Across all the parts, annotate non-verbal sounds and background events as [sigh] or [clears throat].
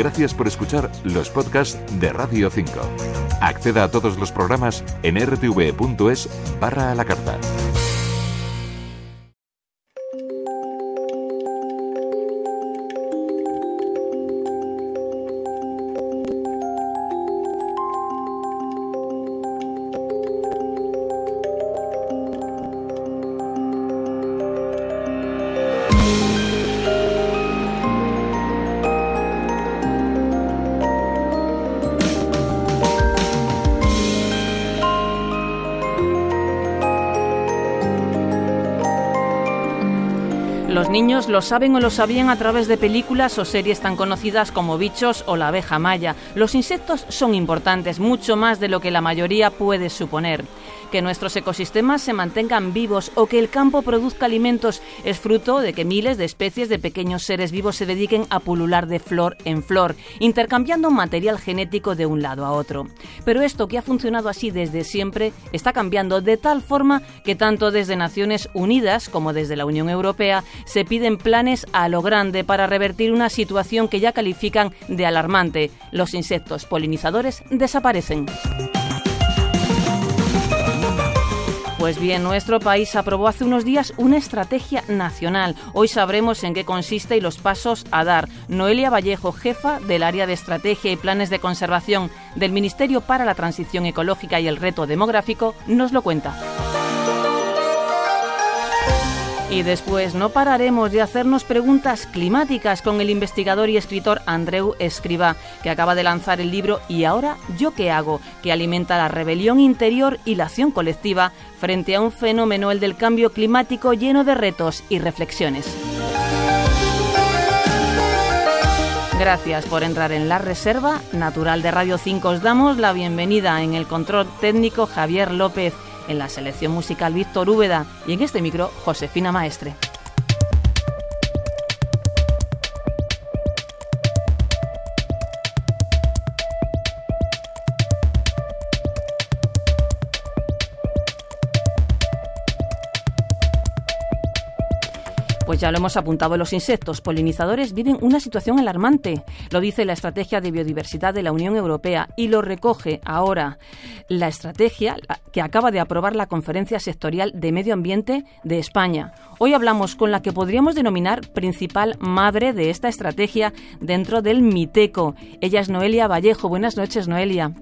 Gracias por escuchar los podcasts de Radio 5. Acceda a todos los programas en rtv.es barra a la carta. Lo saben o lo sabían a través de películas o series tan conocidas como Bichos o La abeja maya. Los insectos son importantes, mucho más de lo que la mayoría puede suponer. Que nuestros ecosistemas se mantengan vivos o que el campo produzca alimentos es fruto de que miles de especies de pequeños seres vivos se dediquen a pulular de flor en flor, intercambiando material genético de un lado a otro. Pero esto que ha funcionado así desde siempre está cambiando de tal forma que tanto desde Naciones Unidas como desde la Unión Europea se piden planes a lo grande para revertir una situación que ya califican de alarmante. Los insectos polinizadores desaparecen. Pues bien, nuestro país aprobó hace unos días una estrategia nacional. Hoy sabremos en qué consiste y los pasos a dar. Noelia Vallejo, jefa del área de estrategia y planes de conservación del Ministerio para la Transición Ecológica y el Reto Demográfico, nos lo cuenta. Y después no pararemos de hacernos preguntas climáticas con el investigador y escritor Andreu Escriba, que acaba de lanzar el libro ¿Y ahora yo qué hago?, que alimenta la rebelión interior y la acción colectiva frente a un fenómeno, el del cambio climático, lleno de retos y reflexiones. Gracias por entrar en la Reserva Natural de Radio 5. Os damos la bienvenida en el control técnico Javier López en la selección musical Víctor Úbeda y en este micro Josefina Maestre. Ya lo hemos apuntado, los insectos polinizadores viven una situación alarmante. Lo dice la Estrategia de Biodiversidad de la Unión Europea y lo recoge ahora la estrategia que acaba de aprobar la Conferencia Sectorial de Medio Ambiente de España. Hoy hablamos con la que podríamos denominar principal madre de esta estrategia dentro del MITECO. Ella es Noelia Vallejo. Buenas noches, Noelia.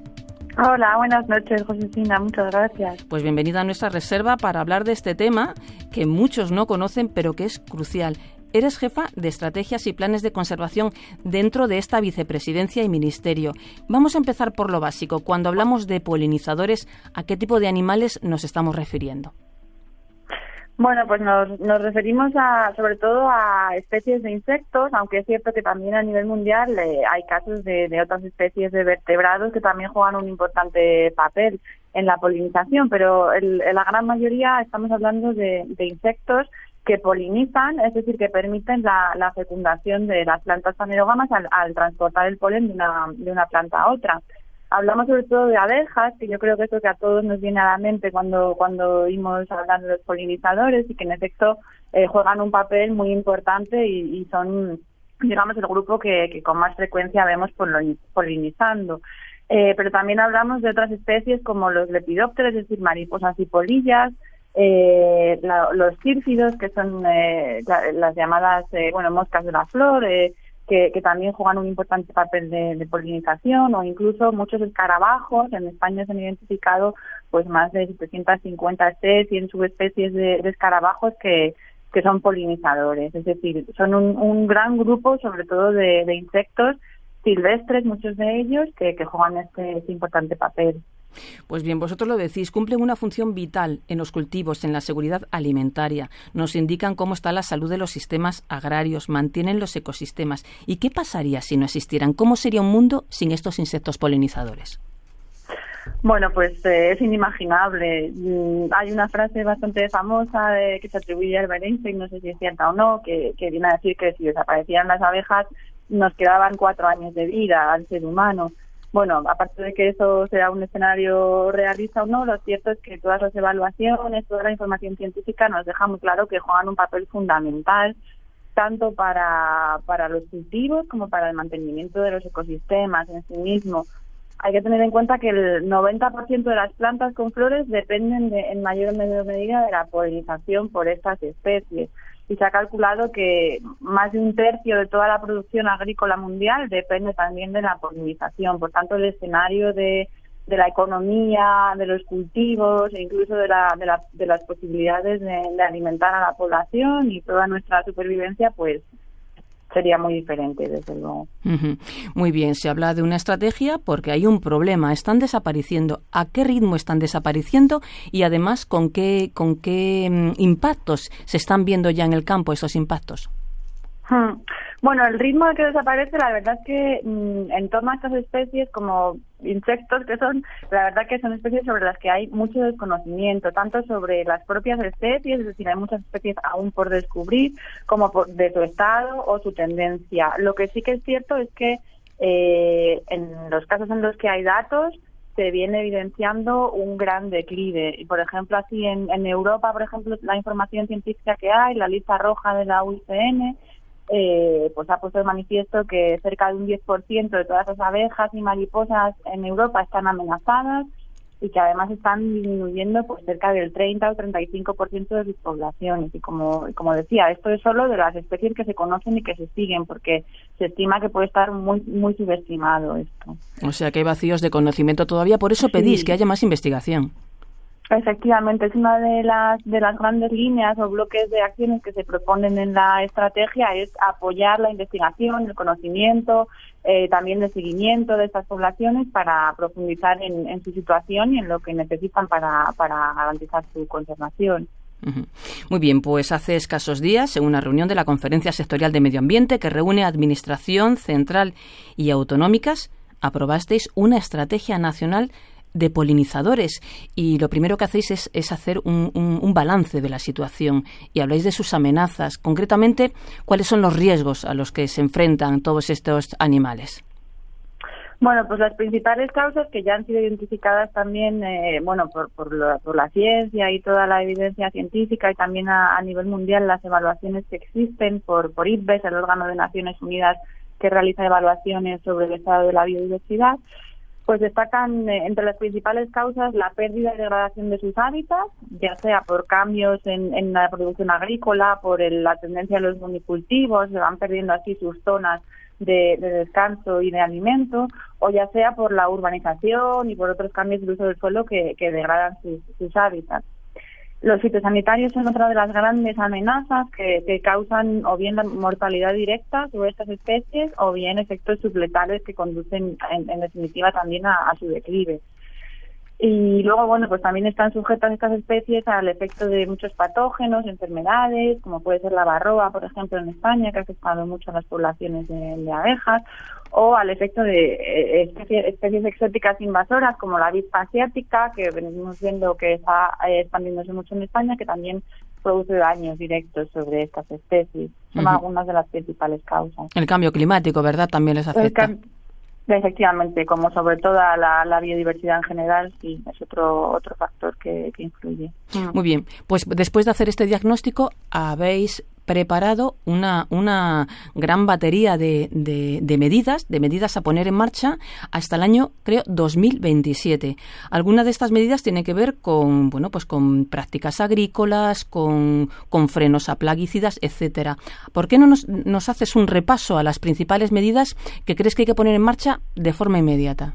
Hola, buenas noches, Josefina. Muchas gracias. Pues bienvenida a nuestra reserva para hablar de este tema que muchos no conocen, pero que es crucial. Eres jefa de estrategias y planes de conservación dentro de esta vicepresidencia y ministerio. Vamos a empezar por lo básico. Cuando hablamos de polinizadores, ¿a qué tipo de animales nos estamos refiriendo? Bueno, pues nos, nos referimos a, sobre todo a especies de insectos, aunque es cierto que también a nivel mundial eh, hay casos de, de, otras especies de vertebrados que también juegan un importante papel en la polinización, pero en la gran mayoría estamos hablando de, de, insectos que polinizan, es decir, que permiten la, la fecundación de las plantas fanerógamas al, al transportar el polen de una, de una planta a otra. Hablamos sobre todo de abejas, que yo creo que es lo que a todos nos viene a la mente cuando, cuando oímos hablando de los polinizadores y que en efecto eh, juegan un papel muy importante y, son, digamos, el grupo que, con más frecuencia vemos polinizando. Eh, pero también hablamos de otras especies como los lepidópteros, es decir, mariposas y polillas, eh, los círfidos, que son eh, las llamadas, eh, bueno, moscas de la flor, que, también juegan un importante papel de, polinización o incluso muchos escarabajos. En España se han identificado pues más de 750 especies subespecies de, de escarabajos que, que son polinizadores. Es decir, son un, gran grupo, sobre todo de, insectos silvestres, muchos de ellos, que, que juegan este, este importante papel. Pues bien, vosotros lo decís, cumplen una función vital en los cultivos, en la seguridad alimentaria, nos indican cómo está la salud de los sistemas agrarios, mantienen los ecosistemas. ¿Y qué pasaría si no existieran? ¿Cómo sería un mundo sin estos insectos polinizadores? Bueno, pues eh, es inimaginable. Mm, hay una frase bastante famosa que se atribuye a Albert Einstein, no sé si es cierta o no, que, viene a decir que si desaparecieran las abejas nos quedaban cuatro años de vida al ser humano. Bueno, aparte de que eso sea un escenario realista o no, lo cierto es que todas las evaluaciones, toda la información científica nos deja muy claro que juegan un papel fundamental tanto para, para los cultivos como para el mantenimiento de los ecosistemas en sí mismo. Hay que tener en cuenta que el 90% de las plantas con flores dependen de, en mayor o menor medida de la polinización por estas especies y se ha calculado que más de un tercio de toda la producción agrícola mundial depende también de la polinización. Por tanto, el escenario de, la economía, de los cultivos e incluso de, la, de, la, de las posibilidades de, alimentar a la población y toda nuestra supervivencia, pues sería muy diferente, desde luego. Muy bien, se habla de una estrategia porque hay un problema, están desapareciendo. ¿A qué ritmo están desapareciendo y además con qué, con qué mm, impactos se están viendo ya en el campo esos impactos? Hmm. Bueno, el ritmo de que desaparece, la verdad es que mm, en torno a estas especies, como insectos que son, la verdad que son especies sobre las que hay mucho desconocimiento, tanto sobre las propias especies, es decir, hay muchas especies aún por descubrir, como por, de su estado o su tendencia. Lo que sí que es cierto es que eh, en los casos en los que hay datos, se viene evidenciando un gran declive. Y, por ejemplo, así en, en Europa, por ejemplo, la información científica que hay, la lista roja de la UICN, eh, pues ha puesto de manifiesto que cerca de un 10% de todas las abejas y mariposas en Europa están amenazadas y que además están disminuyendo pues cerca del 30 o 35% de sus poblaciones. Y como, como decía, esto es solo de las especies que se conocen y que se siguen, porque se estima que puede estar muy, muy subestimado esto. O sea que hay vacíos de conocimiento todavía, por eso pedís que haya más investigación. Efectivamente, es una de las de las grandes líneas o bloques de acciones que se proponen en la estrategia es apoyar la investigación, el conocimiento, eh, también el seguimiento de estas poblaciones para profundizar en, su situación y en lo que necesitan para, para garantizar su conservación. Muy bien, pues hace escasos días, en una reunión de la Conferencia Sectorial de Medio Ambiente que reúne Administración Central y Autonómicas, aprobasteis una estrategia nacional de polinizadores. Y lo primero que hacéis es, hacer un, un, balance de la situación y habláis de sus amenazas, concretamente cuáles son los riesgos a los que se enfrentan todos estos animales. Bueno, pues las principales causas que ya han sido identificadas también, eh, bueno, por, por, la, ciencia y toda la evidencia científica y también a, nivel mundial las evaluaciones que existen por, por IPBES, el órgano de Naciones Unidas que realiza evaluaciones sobre el estado de la biodiversidad, pues destacan eh, entre las principales causas la pérdida y degradación de sus hábitats, ya sea por cambios en, la producción agrícola, por la tendencia de los monocultivos, se van perdiendo así sus zonas de, descanso y de alimento, o ya sea por la urbanización y por otros cambios de uso del suelo que, degradan sus hábitats. Los fitosanitarios son otra de las grandes amenazas que, causan o bien la mortalidad directa sobre estas especies o bien efectos supletales que conducen en, definitiva también a, su declive. Y luego, bueno, pues también están sujetas estas especies al efecto de muchos patógenos, enfermedades, como puede ser la barroa, por ejemplo, en España, que ha afectado mucho a las poblaciones de abejas, o al efecto de eh, especies, exóticas invasoras como la avispa asiática, que venimos viendo que está eh, expandiéndose mucho en España, que también produce daños directos sobre estas especies. Son algunas de las principales causas. El cambio climático, ¿verdad? También les afecta. Efectivamente, como sobre todo la, la, biodiversidad en general, sí, es otro, otro factor que, que influye. Muy bien, pues después de hacer este diagnóstico, habéis preparado una, una gran batería de, de, medidas, de medidas a poner en marcha hasta el año, creo, 2027. Algunas de estas medidas tienen que ver con, bueno, pues con prácticas agrícolas, con, con frenos a plaguicidas, etcétera. ¿Por qué no nos, nos haces un repaso a las principales medidas que crees que hay que poner en marcha de forma inmediata?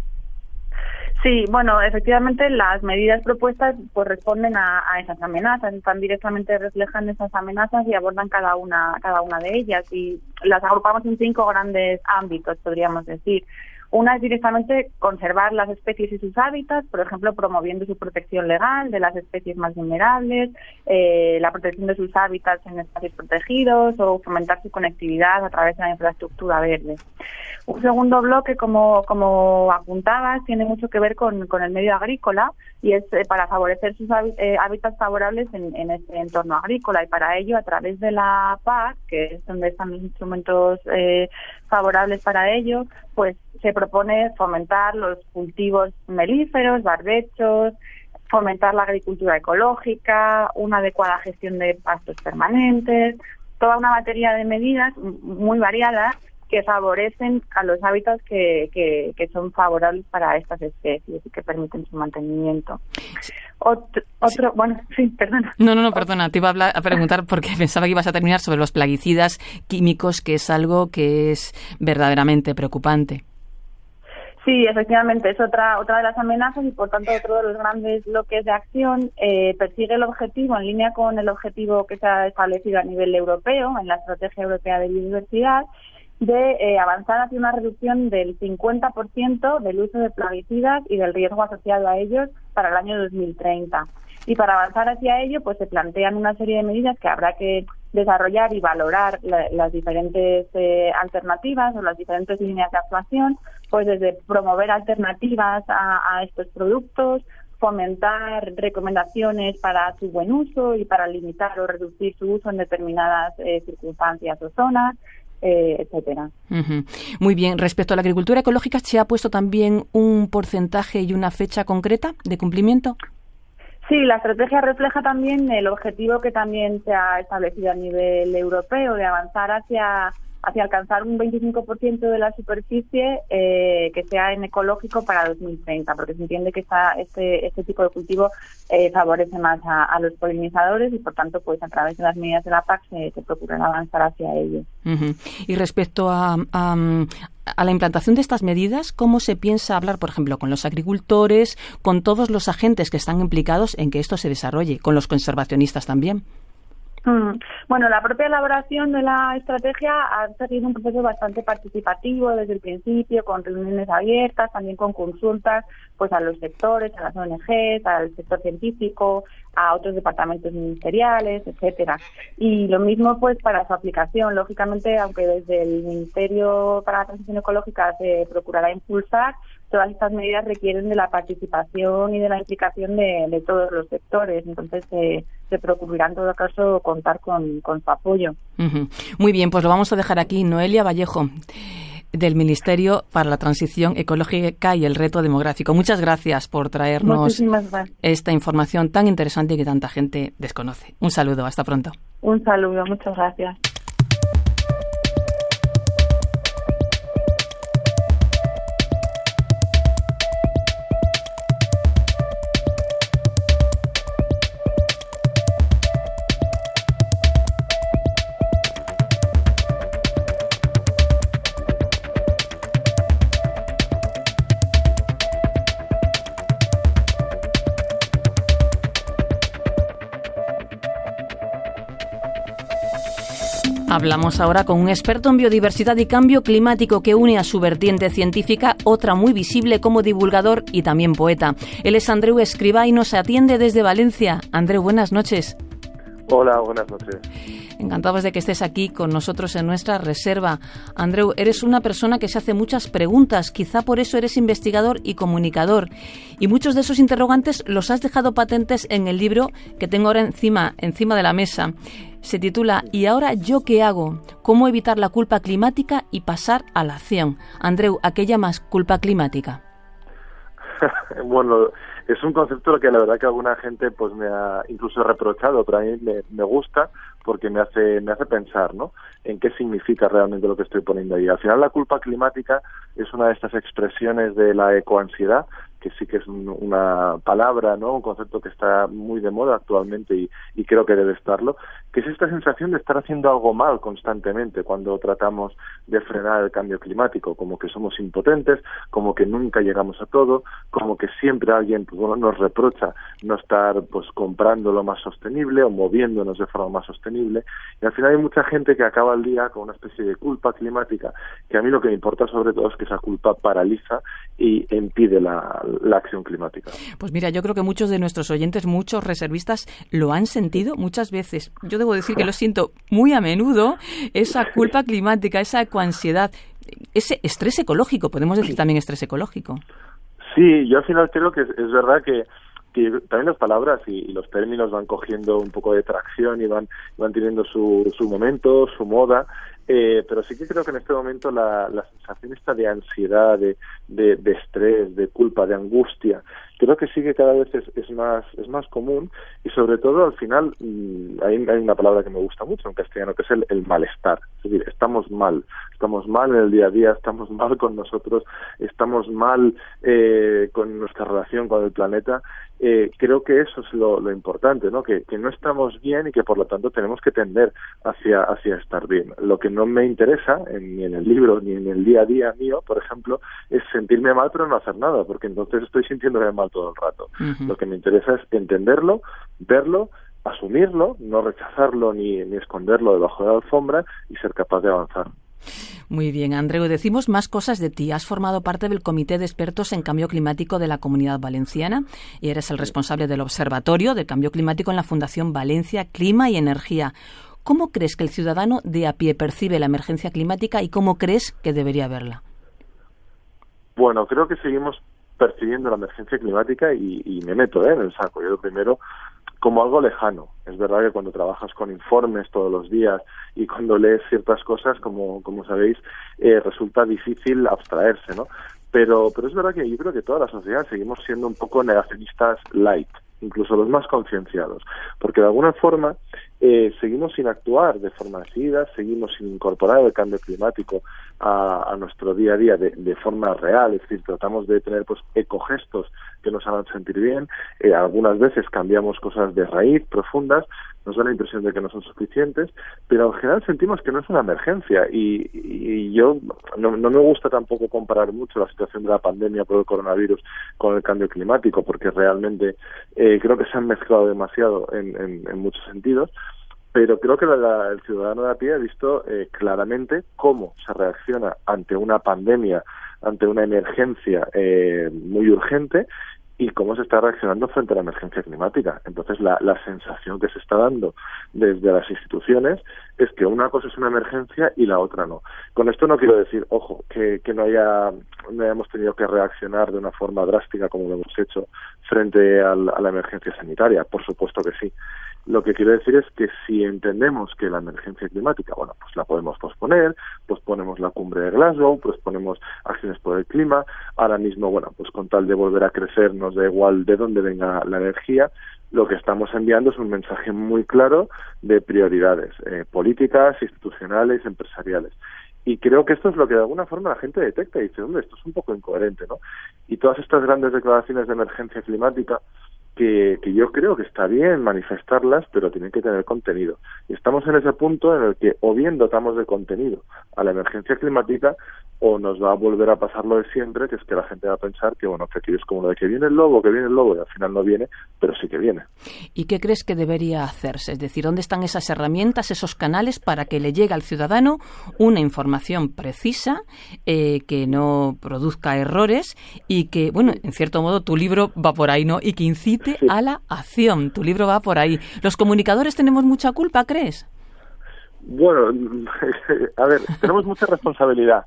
Sí, bueno, efectivamente las medidas propuestas pues responden a, esas amenazas, están directamente reflejan esas amenazas y abordan cada una cada una de ellas y las agrupamos en cinco grandes ámbitos, podríamos decir. Una es directamente conservar las especies y sus hábitats, por ejemplo, promoviendo su protección legal de las especies más vulnerables, eh, la protección de sus hábitats en espacios protegidos o fomentar su conectividad a través de la infraestructura verde. Un segundo bloque, como, como apuntabas, tiene mucho que ver con, con el medio agrícola y es eh, para favorecer sus eh, hábitats favorables en, en, este entorno agrícola y para ello a través de la PAC, que es donde están los instrumentos eh, favorables para ello, pues se propone fomentar los cultivos melíferos, barbechos, fomentar la agricultura ecológica, una adecuada gestión de pastos permanentes, toda una batería de medidas muy variadas que favorecen a los hábitats que, que, son favorables para estas especies y que permiten su mantenimiento. Otro, bueno, sí, perdona. No, no, no, perdona. Te iba a, a preguntar porque [laughs] pensaba que ibas a terminar sobre los plaguicidas químicos, que es algo que es verdaderamente preocupante. Sí, efectivamente, es otra, otra de las amenazas y por tanto otro de los grandes bloques de acción. Eh, persigue el objetivo, en línea con el objetivo que se ha establecido a nivel europeo, en la Estrategia Europea de Biodiversidad, de eh, avanzar hacia una reducción del 50% del uso de plaguicidas y del riesgo asociado a ellos para el año 2030. Y para avanzar hacia ello, pues se plantean una serie de medidas que habrá que desarrollar y valorar las diferentes eh, alternativas o las diferentes líneas de actuación, pues desde promover alternativas a, estos productos, fomentar recomendaciones para su buen uso y para limitar o reducir su uso en determinadas eh, circunstancias o zonas, eh, etcétera. Muy bien. Respecto a la agricultura ecológica, ¿se ha puesto también un porcentaje y una fecha concreta de cumplimiento? Sí, la estrategia refleja también el objetivo que también se ha establecido a nivel europeo de avanzar hacia hacia alcanzar un 25% de la superficie eh, que sea en ecológico para 2030, porque se entiende que este, este tipo de cultivo eh, favorece más a, los polinizadores y, por tanto, pues a través de las medidas de la PAC se, se procuran avanzar hacia ello. Y respecto a, a la implantación de estas medidas, ¿cómo se piensa hablar, por ejemplo, con los agricultores, con todos los agentes que están implicados en que esto se desarrolle, con los conservacionistas también? Mm. Bueno, la propia elaboración de la estrategia ha seguido un proceso bastante participativo desde el principio, con reuniones abiertas, también con consultas pues a los sectores, a las ONGs, al sector científico, a otros departamentos ministeriales, etcétera. Y lo mismo pues para su aplicación. Lógicamente, aunque desde el Ministerio para la Transición Ecológica se procurará impulsar, todas estas medidas requieren de la participación y de la implicación de, todos los sectores. Entonces, se procurará en todo caso contar con, su apoyo. Muy bien, pues lo vamos a dejar aquí. Noelia Vallejo del Ministerio para la Transición Ecológica y el Reto Demográfico. Muchas gracias por traernos esta información tan interesante y que tanta gente desconoce. Un saludo, hasta pronto. Un saludo, muchas gracias. Hablamos ahora con un experto en biodiversidad y cambio climático que une a su vertiente científica otra muy visible como divulgador y también poeta. Él es Andreu Escriba y nos atiende desde Valencia. Andreu, buenas noches. Hola, buenas noches. Encantados de que estés aquí con nosotros en nuestra reserva. Andreu, eres una persona que se hace muchas preguntas, quizá por eso eres investigador y comunicador. Y muchos de esos interrogantes los has dejado patentes en el libro que tengo ahora encima, encima de la mesa se titula ¿Y ahora yo qué hago? ¿Cómo evitar la culpa climática y pasar a la acción? Andreu, ¿a qué llamas culpa climática? [laughs] bueno, es un concepto que la verdad que alguna gente pues me ha incluso reprochado, pero a mí me, me gusta porque me hace me hace pensar, ¿no? En qué significa realmente lo que estoy poniendo ahí. Al final la culpa climática es una de estas expresiones de la ecoansiedad que sí que es una palabra, ¿no? Un concepto que está muy de moda actualmente y, y, creo que debe estarlo, que es esta sensación de estar haciendo algo mal constantemente cuando tratamos de frenar el cambio climático, como que somos impotentes, como que nunca llegamos a todo, como que siempre alguien pues, nos reprocha no estar pues comprando lo más sostenible o moviéndonos de forma más sostenible y al final hay mucha gente que acaba el día con una especie de culpa climática que a mí lo que me importa sobre todo es que esa culpa paraliza y impide la, la acción climática. Pues mira, yo creo que muchos de nuestros oyentes, muchos reservistas, lo han sentido muchas veces. Yo debo decir que lo siento muy a menudo, esa culpa climática, esa ecoansiedad, ese estrés ecológico, podemos decir también estrés ecológico. Sí, yo al final creo que es, verdad que también las palabras y, los términos van cogiendo un poco de tracción y van, van teniendo su, su momento, su moda, eh, pero sí que creo que en este momento la, la sensación esta de ansiedad, de, de, de, estrés, de culpa, de angustia creo que sí que cada vez es, más es más común y sobre todo al final mm, hay, una palabra que me gusta mucho en castellano que es el, el malestar. Es decir, estamos mal, estamos mal en el día a día, estamos [laughs] mal con nosotros, estamos mal eh, con nuestra relación con el planeta eh, creo que eso es lo, importante, ¿no? Que, no estamos bien y que por lo tanto tenemos que tender hacia, hacia estar bien. Lo que no me interesa, ni en el libro ni en el día a día mío, por ejemplo, es sentirme mal pero no hacer nada, porque entonces estoy sintiéndome mal todo el rato. Lo que me interesa es entenderlo, verlo, asumirlo, no rechazarlo ni, ni esconderlo debajo de la alfombra y ser capaz de avanzar. Muy bien, Andreu, decimos más cosas de ti. Has formado parte del Comité de Expertos en Cambio Climático de la Comunidad Valenciana y eres el responsable del Observatorio de Cambio Climático en la Fundación Valencia Clima y Energía. ¿Cómo crees que el ciudadano de a pie percibe la emergencia climática y cómo crees que debería verla? Bueno, creo que seguimos percibiendo la emergencia climática y, me meto ¿eh? en el saco. Yo lo primero como algo lejano. Es verdad que cuando trabajas con informes todos los días y cuando lees ciertas cosas, como, como sabéis, eh, resulta difícil abstraerse, ¿no? Pero, pero es verdad que yo creo que toda la sociedad seguimos siendo un poco negacionistas light, incluso los más concienciados, porque de alguna forma eh, seguimos sin actuar de forma decidida, seguimos sin incorporar el cambio climático a, nuestro día a día de, de, forma real, es decir, tratamos de tener pues ecogestos que nos hagan sentir bien. Eh, algunas veces cambiamos cosas de raíz profundas, nos da la impresión de que no son suficientes, pero en general sentimos que no es una emergencia y, yo no, no, me gusta tampoco comparar mucho la situación de la pandemia por el coronavirus con el cambio climático, porque realmente eh, creo que se han mezclado demasiado en, muchos sentidos pero creo que el ciudadano de a pie ha visto eh, claramente cómo se reacciona ante una pandemia, ante una emergencia eh, muy urgente y cómo se está reaccionando frente a la emergencia climática. Entonces, la, sensación que se está dando desde las instituciones es que una cosa es una emergencia y la otra no. Con esto no quiero decir, ojo, que, que no, haya, no hayamos tenido que reaccionar de una forma drástica como lo hemos hecho frente a la emergencia sanitaria. Por supuesto que sí. Lo que quiero decir es que si entendemos que la emergencia climática, bueno, pues la podemos posponer, pues ponemos la cumbre de Glasgow, pues ponemos acciones por el clima, ahora mismo, bueno, pues con tal de volver a crecer nos da igual de dónde venga la energía, lo que estamos enviando es un mensaje muy claro de prioridades eh, políticas, institucionales, empresariales. Y creo que esto es lo que de alguna forma la gente detecta y dice, hombre, esto es un poco incoherente, ¿no? Y todas estas grandes declaraciones de emergencia climática, que, yo creo que está bien manifestarlas, pero tienen que tener contenido. Y estamos en ese punto en el que o bien dotamos de contenido a la emergencia climática o nos va a volver a pasar lo de siempre, que es que la gente va a pensar que, bueno, que aquí es como lo de que viene el lobo, que viene el lobo, y al final no viene, pero sí que viene. ¿Y qué crees que debería hacerse? Es decir, ¿dónde están esas herramientas, esos canales para que le llegue al ciudadano una información precisa, eh, que no produzca errores y que, bueno, en cierto modo tu libro va por ahí, ¿no? Y que incite a la acción. Tu libro va por ahí. ¿Los comunicadores tenemos mucha culpa, crees? Bueno, [laughs] a ver, tenemos mucha responsabilidad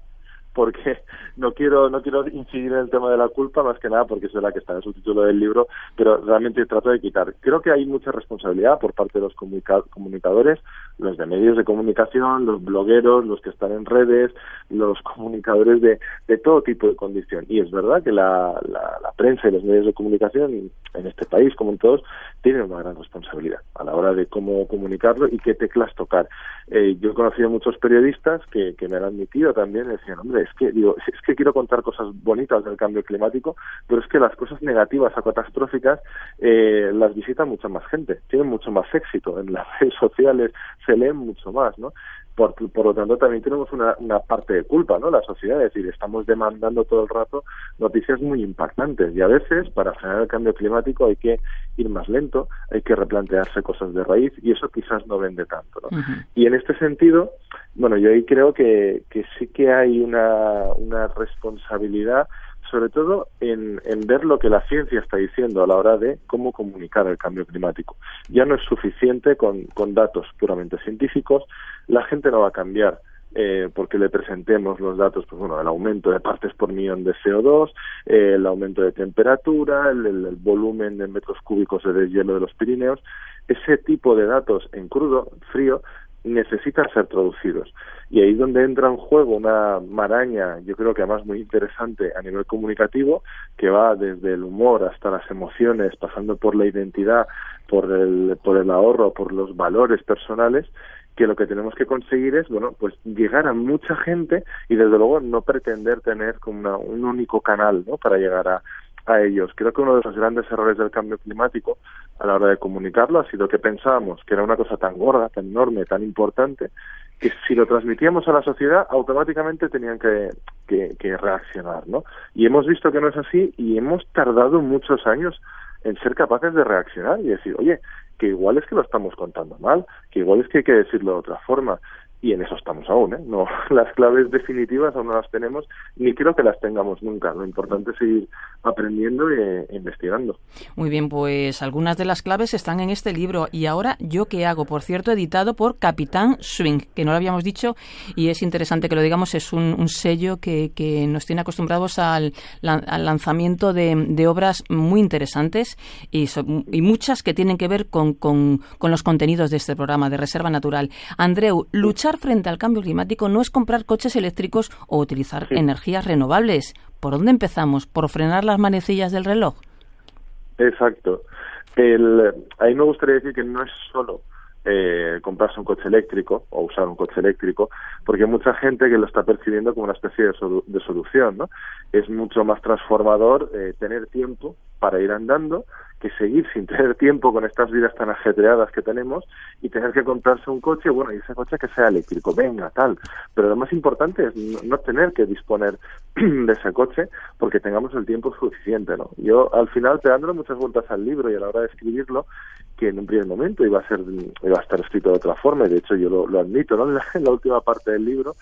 porque [laughs] no quiero no quiero incidir en el tema de la culpa más que nada porque es verdad que está en el subtítulo del libro pero realmente trato de quitar. Creo que hay mucha responsabilidad por parte de los comunicadores los de medios de comunicación los blogueros los que están en redes los comunicadores de, de todo tipo de condición. Y es verdad que la, la, la prensa y los medios de comunicación en este país como en todos tienen una gran responsabilidad a la hora de cómo comunicarlo y qué teclas tocar. Eh, yo he conocido muchos periodistas que, que me han admitido también decían hombre es que digo, es que quiero contar cosas bonitas del cambio climático, pero es que las cosas negativas o catastróficas eh, las visita mucha más gente, tienen mucho más éxito en las [laughs] redes sociales, se leen mucho más, ¿no? Por, por lo tanto, también tenemos una, una parte de culpa, ¿no? La sociedad, es decir, estamos demandando todo el rato noticias muy impactantes y a veces para frenar el cambio climático hay que ir más lento, hay que replantearse cosas de raíz y eso quizás no vende tanto, ¿no? Y en este sentido, bueno, yo ahí creo que, que sí que hay una, una responsabilidad sobre todo en, en, ver lo que la ciencia está diciendo a la hora de cómo comunicar el cambio climático. Ya no es suficiente con, con datos puramente científicos, la gente no va a cambiar eh, porque le presentemos los datos, pues bueno, el aumento de partes por millón de CO2, eh, el aumento de temperatura, el, volumen de metros cúbicos de deshielo de los Pirineos, ese tipo de datos en crudo, frío, necesitan ser traducidos. Y ahí es donde entra en juego una maraña, yo creo que además muy interesante a nivel comunicativo, que va desde el humor hasta las emociones, pasando por la identidad, por el, por el ahorro, por los valores personales, que lo que tenemos que conseguir es, bueno, pues llegar a mucha gente y desde luego no pretender tener como un único canal, ¿no? Para llegar a, a ellos. Creo que uno de los grandes errores del cambio climático a la hora de comunicarlo ha sido que pensábamos que era una cosa tan gorda, tan enorme, tan importante, que si lo transmitíamos a la sociedad automáticamente tenían que, que, que reaccionar, ¿no? Y hemos visto que no es así y hemos tardado muchos años en ser capaces de reaccionar y decir, oye, que igual es que lo estamos contando mal, que igual es que hay que decirlo de otra forma, y en eso estamos aún, ¿eh? No, [laughs] las claves definitivas aún no las tenemos, ni creo que las tengamos nunca. Lo importante es seguir aprendiendo e, investigando. Muy bien, pues algunas de las claves están en este libro. Y ahora, ¿yo qué hago? Por cierto, editado por Capitán Swing, que no lo habíamos dicho y es interesante que lo digamos, es un, sello que, que, nos tiene acostumbrados al, lanzamiento de, obras muy interesantes y, y, muchas que tienen que ver con, con, con los contenidos de este programa de Reserva Natural. Andreu, luchar frente al cambio climático no es comprar coches eléctricos o utilizar energías renovables. ¿Por dónde empezamos? ¿Por frenar las manecillas del reloj? Exacto. El, ahí me gustaría decir que no es solo eh, comprarse un coche eléctrico o usar un coche eléctrico, porque hay mucha gente que lo está percibiendo como una especie de, de solución, ¿no? Es mucho más transformador eh, tener tiempo para ir andando que seguir sin tener tiempo con estas vidas tan ajetreadas que tenemos y tener que comprarse un coche, bueno, y ese coche que sea eléctrico, venga, tal. Pero lo más importante es no, tener que disponer [clears throat] de ese coche porque tengamos el tiempo suficiente, ¿no? Yo al final te muchas vueltas al libro y a la hora de escribirlo, que en un primer momento iba a ser iba a estar escrito de otra forma y de hecho yo lo, admito, ¿no? [laughs] en la última parte del libro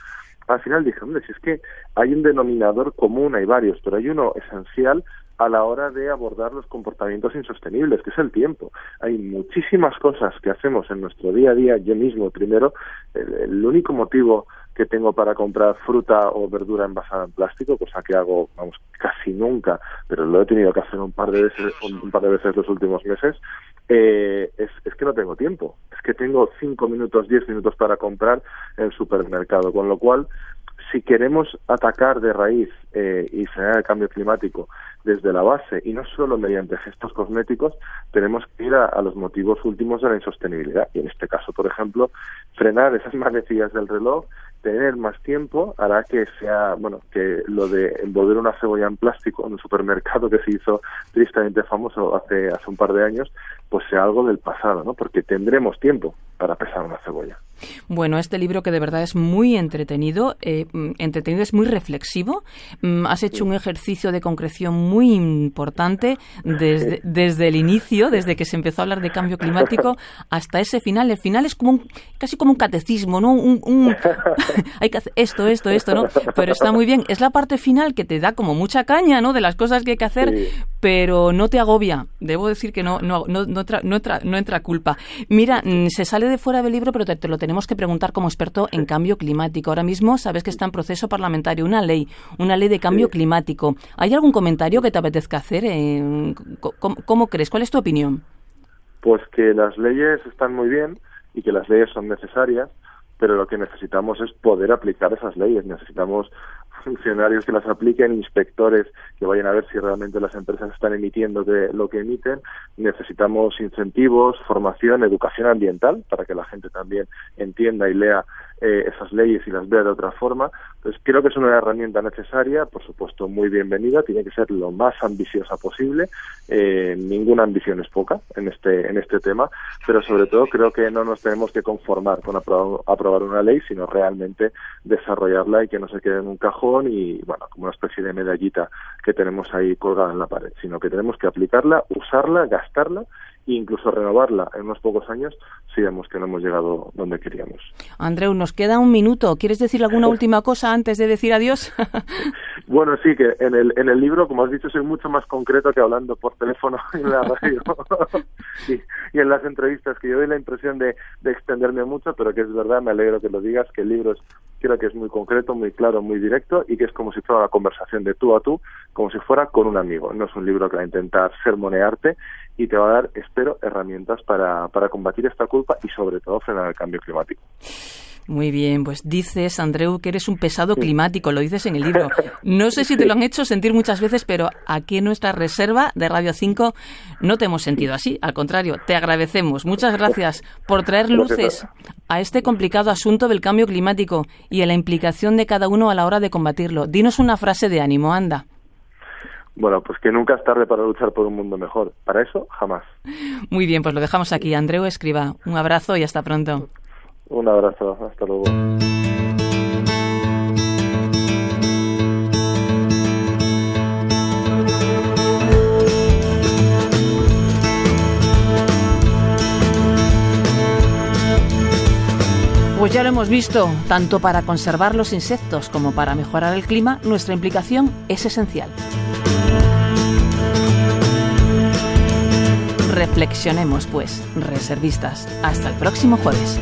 al final dije, hombre, si es que hay un denominador común, hay varios, pero hay uno esencial a la hora de abordar los comportamientos insostenibles, que es el tiempo. Hay muchísimas cosas que hacemos en nuestro día a día, yo mismo primero, el, único motivo que tengo para comprar fruta o verdura envasada en plástico, cosa que hago, vamos, casi nunca, pero lo he tenido que hacer un par de veces, un par de veces los últimos meses, eh, es, es que no tengo tiempo. Es que tengo cinco minutos, diez minutos para comprar en el supermercado, con lo cual si queremos atacar de raíz eh, y frenar el cambio climático desde la base y no solo mediante gestos cosméticos, tenemos que ir a, los motivos últimos de la insostenibilidad. Y en este caso, por ejemplo, frenar esas manecillas del reloj, tener más tiempo hará que sea, bueno, que lo de envolver una cebolla en plástico en un supermercado que se hizo tristemente famoso hace, hace un par de años, pues sea algo del pasado, ¿no? Porque tendremos tiempo para pesar una cebolla. Bueno, este libro que de verdad es muy entretenido, eh, mm, entretenido es muy reflexivo. Mm, has hecho un ejercicio de concreción muy importante desde, desde el inicio, desde que se empezó a hablar de cambio climático [laughs] hasta ese final. El final es como un, casi como un catecismo, ¿no? Un, [laughs] [laughs] hay que hacer esto, esto, esto, ¿no? Pero está muy bien. Es la parte final que te da como mucha caña, ¿no? De las cosas que hay que hacer, pero no te agobia. Debo decir que no, no, no, no, entra, no entra culpa. Mira, mm, se sale de fuera del libro, pero te, lo tenemos que preguntar como experto en cambio climático. Ahora mismo sabes que está en proceso parlamentario una ley, una ley de cambio climático. ¿Hay algún comentario que te apetezca hacer? ¿Cómo, crees? ¿Cuál es tu opinión? Pues que las leyes están muy bien y que las leyes son necesarias, pero lo que necesitamos es poder aplicar esas leyes. Necesitamos funcionarios que las apliquen, inspectores que vayan a ver si realmente las empresas están emitiendo lo que emiten. Necesitamos incentivos, formación, educación ambiental para que la gente también entienda y lea eh, esas leyes y las vea de otra forma. Entonces, creo que es una herramienta necesaria, por supuesto, muy bienvenida, tiene que ser lo más ambiciosa posible. Eh, ninguna ambición es poca en este, en este tema, pero sobre todo creo que no nos tenemos que conformar con aprobar, una ley, sino realmente desarrollarla y que no se quede en un cajón y, bueno, como una especie de medallita que tenemos ahí colgada en la pared, sino que tenemos que aplicarla, usarla, gastarla incluso renovarla en unos pocos años si vemos que no hemos llegado donde queríamos. Andreu, nos queda un minuto. ¿Quieres decir alguna [laughs] última cosa antes de decir adiós? [laughs] Bueno, sí, que en el, en el libro, como has dicho, soy mucho más concreto que hablando por teléfono [laughs] en la radio [laughs] y, en las entrevistas, que yo doy la impresión de, de extenderme mucho, pero que es verdad, me alegro que lo digas, que el libro es, creo que es muy concreto, muy claro, muy directo y que es como si fuera una conversación de tú a tú, como si fuera con un amigo. No es un libro que va a intentar sermonearte y te va a dar, espero, herramientas para, para combatir esta culpa y sobre todo frenar el cambio climático. Muy bien, pues dices, Andreu, que eres un pesado climático, lo dices en el libro. No sé si te lo han hecho sentir muchas veces, pero aquí en nuestra reserva de Radio 5 no te hemos sentido así. Al contrario, te agradecemos. Muchas gracias por traer luces a este complicado asunto del cambio climático y a la implicación de cada uno a la hora de combatirlo. Dinos una frase de ánimo, anda. Bueno, pues que nunca es tarde para luchar por un mundo mejor. Para eso, jamás. Muy bien, pues lo dejamos aquí. Andreu Escriba, un abrazo y hasta pronto. Un abrazo, hasta luego. Pues ya lo hemos visto, tanto para conservar los insectos como para mejorar el clima, nuestra implicación es esencial. Reflexionemos, pues, reservistas. Hasta el próximo jueves.